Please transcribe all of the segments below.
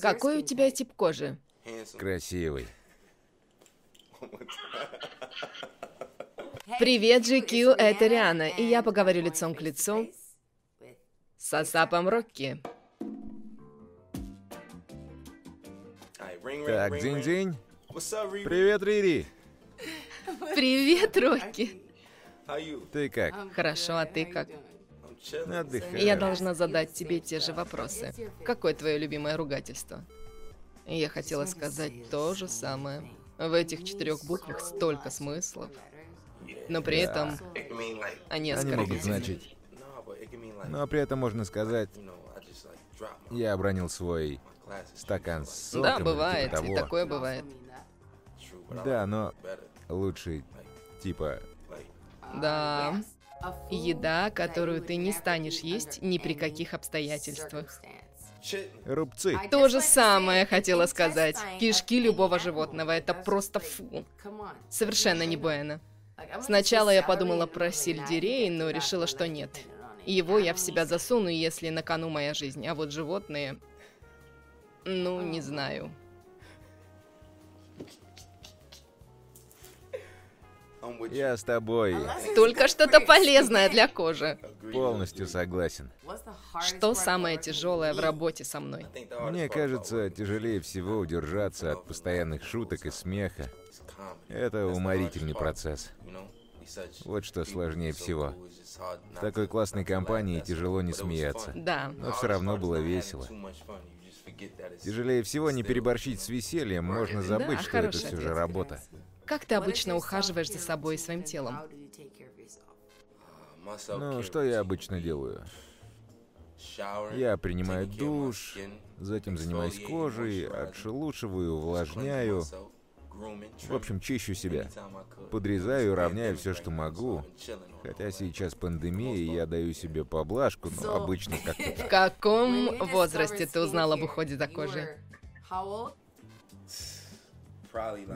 Какой у тебя тип кожи? Красивый. Привет, GQ, это Риана, и я поговорю лицом к лицу с Асапом Рокки. Так, день-день. Привет, Рири. Привет, Рокки. Ты как? Хорошо, а ты как? Отдыхаю. Я должна задать тебе те же вопросы. Какое твое любимое ругательство? Я хотела сказать то же самое. В этих четырех буквах столько смыслов. Но при этом они Они могут оскорбительны. значить. Но при этом можно сказать, я обронил свой стакан с соком. Да, или типа бывает, и того. такое бывает. Да, но лучше, типа, Да. Еда, которую ты не станешь есть ни при каких обстоятельствах. рубцы. То же самое хотела сказать. Кишки любого животного. Это просто фу. Совершенно не bueno. Сначала я подумала про сельдерей, но решила, что нет. Его я в себя засуну, если на кону моя жизнь. А вот животные... Ну, не знаю. Я с тобой Только что-то полезное для кожи. полностью согласен. Что самое тяжелое в работе со мной? Мне кажется, тяжелее всего удержаться от постоянных шуток и смеха. Это уморительный процесс. Вот что сложнее всего. В такой классной компании тяжело не смеяться. Да. Но все равно было весело. Тяжелее всего не переборщить с весельем, можно забыть, Да, что это все же работа. Как ты обычно ухаживаешь за собой и своим телом? Ну, что я обычно делаю? Я принимаю душ, затем занимаюсь кожей, отшелушиваю, увлажняю. В общем, чищу себя. Подрезаю, равняю все, что могу. Хотя сейчас пандемия, и я даю себе поблажку, но обычно как-то В каком возрасте ты узнал об уходе за кожей?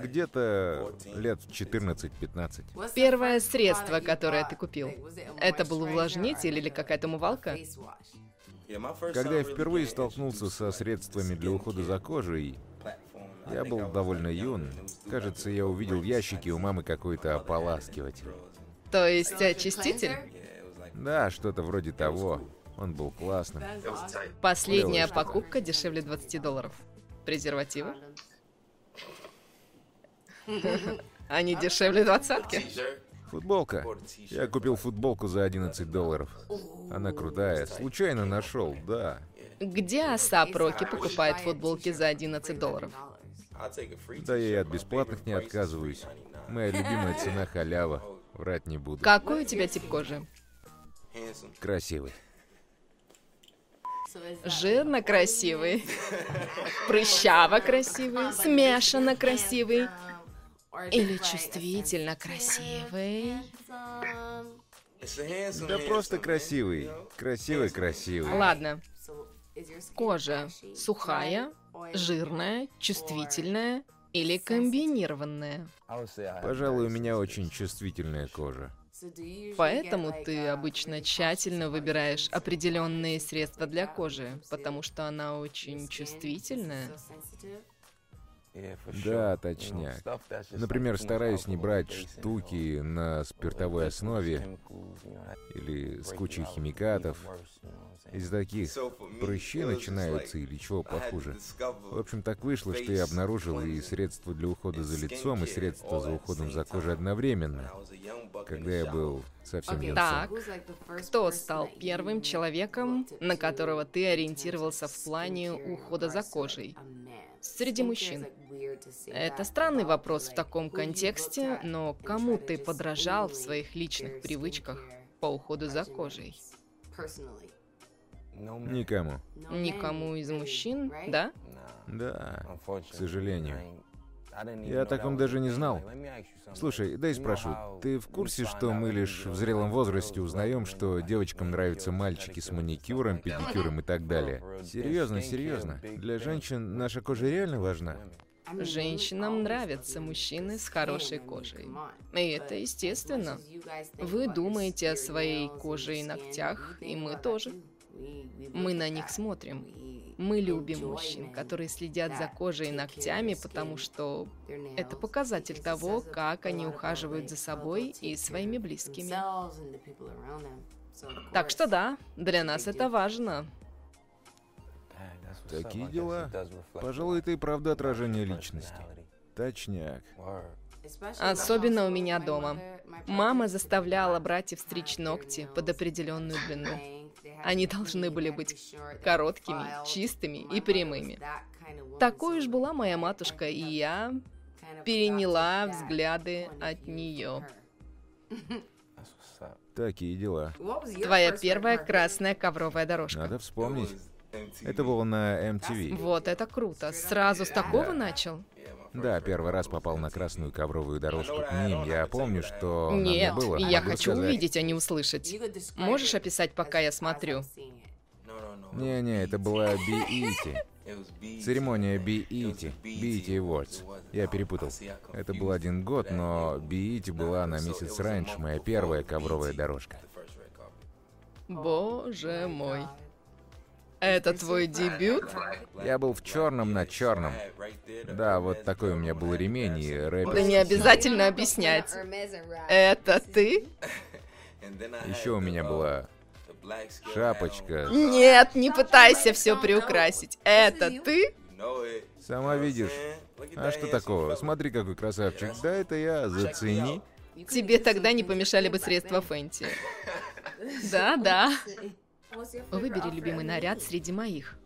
Где-то лет в 14-15. Первое средство, которое ты купил, это был увлажнитель или какая-то умывалка? Когда я впервые столкнулся со средствами для ухода за кожей, я был довольно юн. Кажется, я увидел в ящике у мамы какой-то ополаскиватель. То есть очиститель? Да, что-то вроде того. Он был классным. Последняя покупка дешевле 20 долларов. Презервативы? Они дешевле двадцатки. Футболка. Я купил футболку за 11 долларов. Она крутая. Случайно нашел, да. Где Асап Роки покупает футболки за 11 долларов? Да я и от бесплатных не отказываюсь. Моя любимая цена халява. Врать не буду. Какой у тебя тип кожи? Красивый. Жирно красивый, прыщаво красивый, смешанно красивый или чувствительно красивый? Да просто красивый. Красивый, красивый. Ладно, кожа сухая, жирная, чувствительная или комбинированная? Пожалуй, у меня очень чувствительная кожа. Поэтому ты обычно тщательно выбираешь определенные средства для кожи, потому что она очень чувствительная. Да, точняк. Например, стараюсь не брать штуки на спиртовой основе или с кучей химикатов. Из таких прыщи начинаются или чего похуже. В общем, так вышло, что я обнаружил и средства для ухода за лицом, и средства за уходом за кожей одновременно, когда я был совсем юнцом. Так, кто стал первым человеком, на которого ты ориентировался в плане ухода за кожей? Среди мужчин. Это странный вопрос в таком контексте, но кому ты подражал в своих личных привычках по уходу за кожей? Никому. Никому из мужчин, да? Да, к сожалению. Я о таком даже не знал. Слушай, дай спрошу, ты в курсе, что мы лишь в зрелом возрасте узнаем, что девочкам нравятся мальчики с маникюром, педикюром и так далее? Серьезно, серьезно. Для женщин наша кожа реально важна? Женщинам нравятся мужчины с хорошей кожей. И это естественно. Вы думаете о своей коже и ногтях, и мы тоже. Мы на них смотрим. Мы любим мужчин, которые следят за кожей и ногтями, потому что это показатель того, как они ухаживают за собой и своими близкими. Так что да, для нас это важно. Такие дела. Пожалуй, это и правда отражение личности. Точняк. Особенно у меня дома. Мама заставляла братьев стричь ногти под определенную длину. Они должны были быть короткими, чистыми и прямыми. Такой уж была моя матушка, и я переняла взгляды от нее. Такие дела. Твоя первая красная ковровая дорожка. Надо вспомнить. Это было на MTV. Вот это круто. Сразу с такого Да. начал? Да, первый раз попал на красную ковровую дорожку к ним. Я помню, что Нет, было. я Могу хочу сказать. увидеть, а не услышать. Можешь описать, пока я смотрю? Не-не, это была BET. Церемония BET. BET Awards. Я перепутал. Это был один год, но BET была на месяц раньше, моя первая ковровая дорожка. Боже мой. Это твой дебют? Я был в черном на черном. Да, вот такой у меня был ремень и рэпер. Да не обязательно объяснять. Это ты? Еще у меня была шапочка. Нет, не пытайся все приукрасить. Это ты? Сама видишь. А что такого? Смотри, какой красавчик. Да, это я, зацени. Тебе тогда не помешали бы средства Фэнти. Да, да. Выбери любимый наряд среди моих.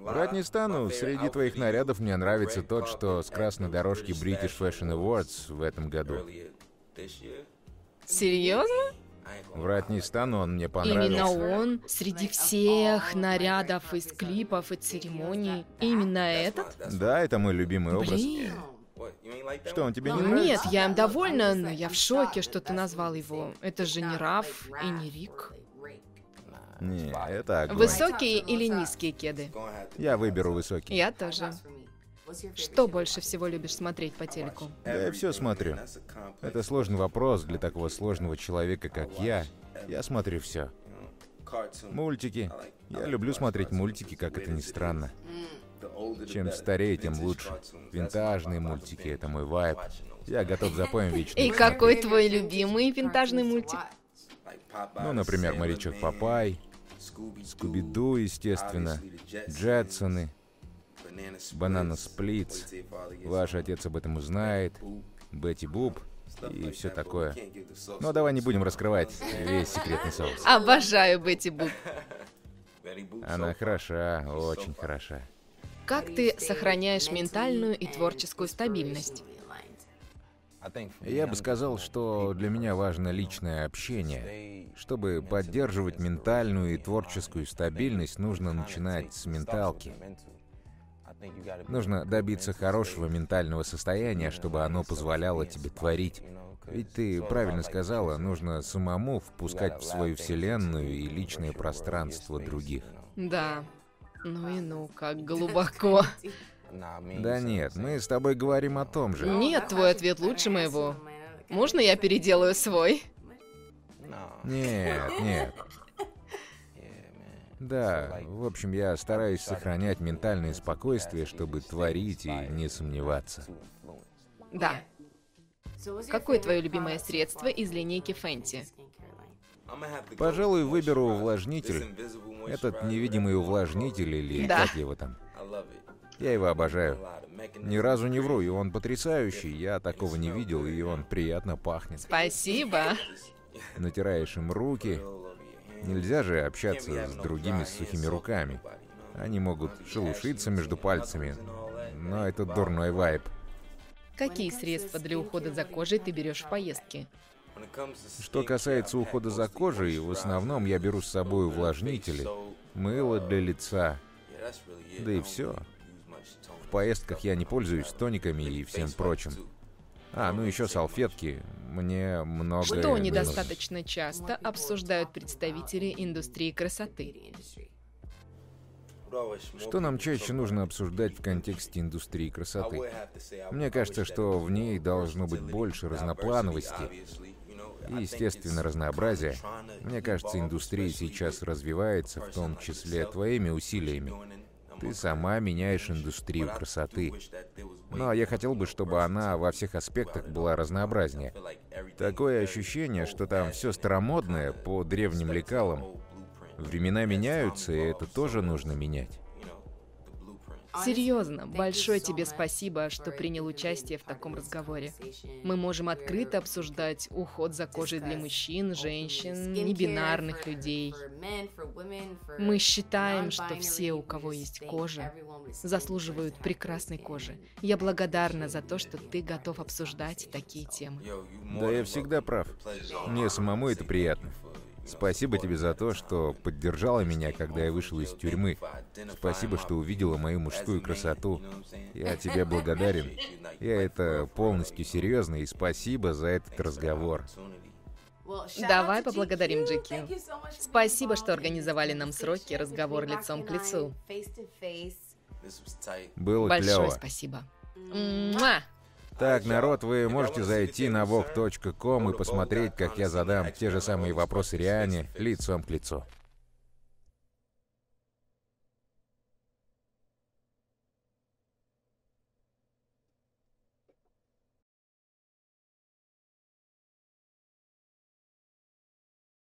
Врать не стану, среди твоих нарядов мне нравится тот, что с красной дорожки British Fashion Awards в этом году. Серьезно? Врать не стану, он мне Именно понравился. он среди всех нарядов из клипов и церемоний. Именно этот? Да, это мой любимый образ. Блин. Что, он тебе не Нет, нравится? я им довольна, но я в шоке, что ты назвал его. Это же не Раф и не Рик. Не, это огонь. Высокие или низкие кеды? Я выберу высокий. Я тоже. Что больше всего любишь смотреть по телеку? Да я все смотрю. Это сложный вопрос для такого сложного человека, как я. Я смотрю все. Мультики. Я люблю смотреть мультики, как это ни странно. Чем старее, тем лучше. Винтажные мультики — это мой вайб. Я готов запоем вечно. И какой твой любимый винтажный мультик? Ну, например, «Морячок Папай», «Скуби-Ду», естественно, «Джетсоны», «Банана Сплитс», «Ваш отец об этом узнает», «Бетти Буб» и все такое. Но давай не будем раскрывать весь секретный соус. Обожаю Бетти Буп. Она хороша, очень хороша. Как ты сохраняешь ментальную и творческую стабильность? Я бы сказал, что для меня важно личное общение. Чтобы поддерживать ментальную и творческую стабильность, нужно начинать с менталки. Нужно добиться хорошего ментального состояния, чтобы оно позволяло тебе творить. Ведь ты правильно сказала, нужно самому впускать в свою вселенную и личное пространство других. Да. Ну и ну, как глубоко. Да нет, мы с тобой говорим о том же. Нет, твой ответ лучше моего. Можно я переделаю свой? Нет, нет. Да, в общем, я стараюсь сохранять ментальное спокойствие, чтобы творить и не сомневаться. Да. Какое твое любимое средство из линейки Фэнти? Пожалуй, выберу увлажнитель. Этот невидимый увлажнитель или Да. как его там. Я его обожаю. Ни разу не вру, и он потрясающий. Я такого не видел, и он приятно пахнет. Спасибо. Натираешь им руки. Нельзя же общаться с другими с сухими руками. Они могут шелушиться между пальцами. Но это дурной вайб. Какие средства для ухода за кожей ты берешь в поездке? Что касается ухода за кожей, в основном я беру с собой увлажнители, мыло для лица, да и все. Поездках я не пользуюсь тониками и всем прочим. А, ну еще салфетки. Мне много... Что недостаточно часто обсуждают представители индустрии красоты? Что нам чаще нужно обсуждать в контексте индустрии красоты? Мне кажется, что в ней должно быть больше разноплановости и, естественно, разнообразия. Мне кажется, индустрия сейчас развивается, в том числе твоими усилиями. Ты сама меняешь индустрию красоты. Но я хотел бы, чтобы она во всех аспектах была разнообразнее. Такое ощущение, что там все старомодное по древним лекалам. Времена меняются, и это тоже нужно менять. Серьезно, большое тебе спасибо, что принял участие в таком разговоре. Мы можем открыто обсуждать уход за кожей для мужчин, женщин, небинарных людей. Мы считаем, что все, у кого есть кожа, заслуживают прекрасной кожи. Я благодарна за то, что ты готов обсуждать такие темы. Да, я всегда прав. Мне самому это приятно. Спасибо тебе за то, что поддержала меня, когда я вышел из тюрьмы. Спасибо, что увидела мою мужскую красоту. Я тебе благодарен. Я это полностью серьезно, и спасибо за этот разговор. Давай поблагодарим Джеки. Спасибо, что организовали нам сроки разговор лицом к лицу. Было Большое клево. спасибо. Муа! Так, народ, вы можете зайти на vok.com и посмотреть, как я задам те же самые вопросы Риане лицом к лицу.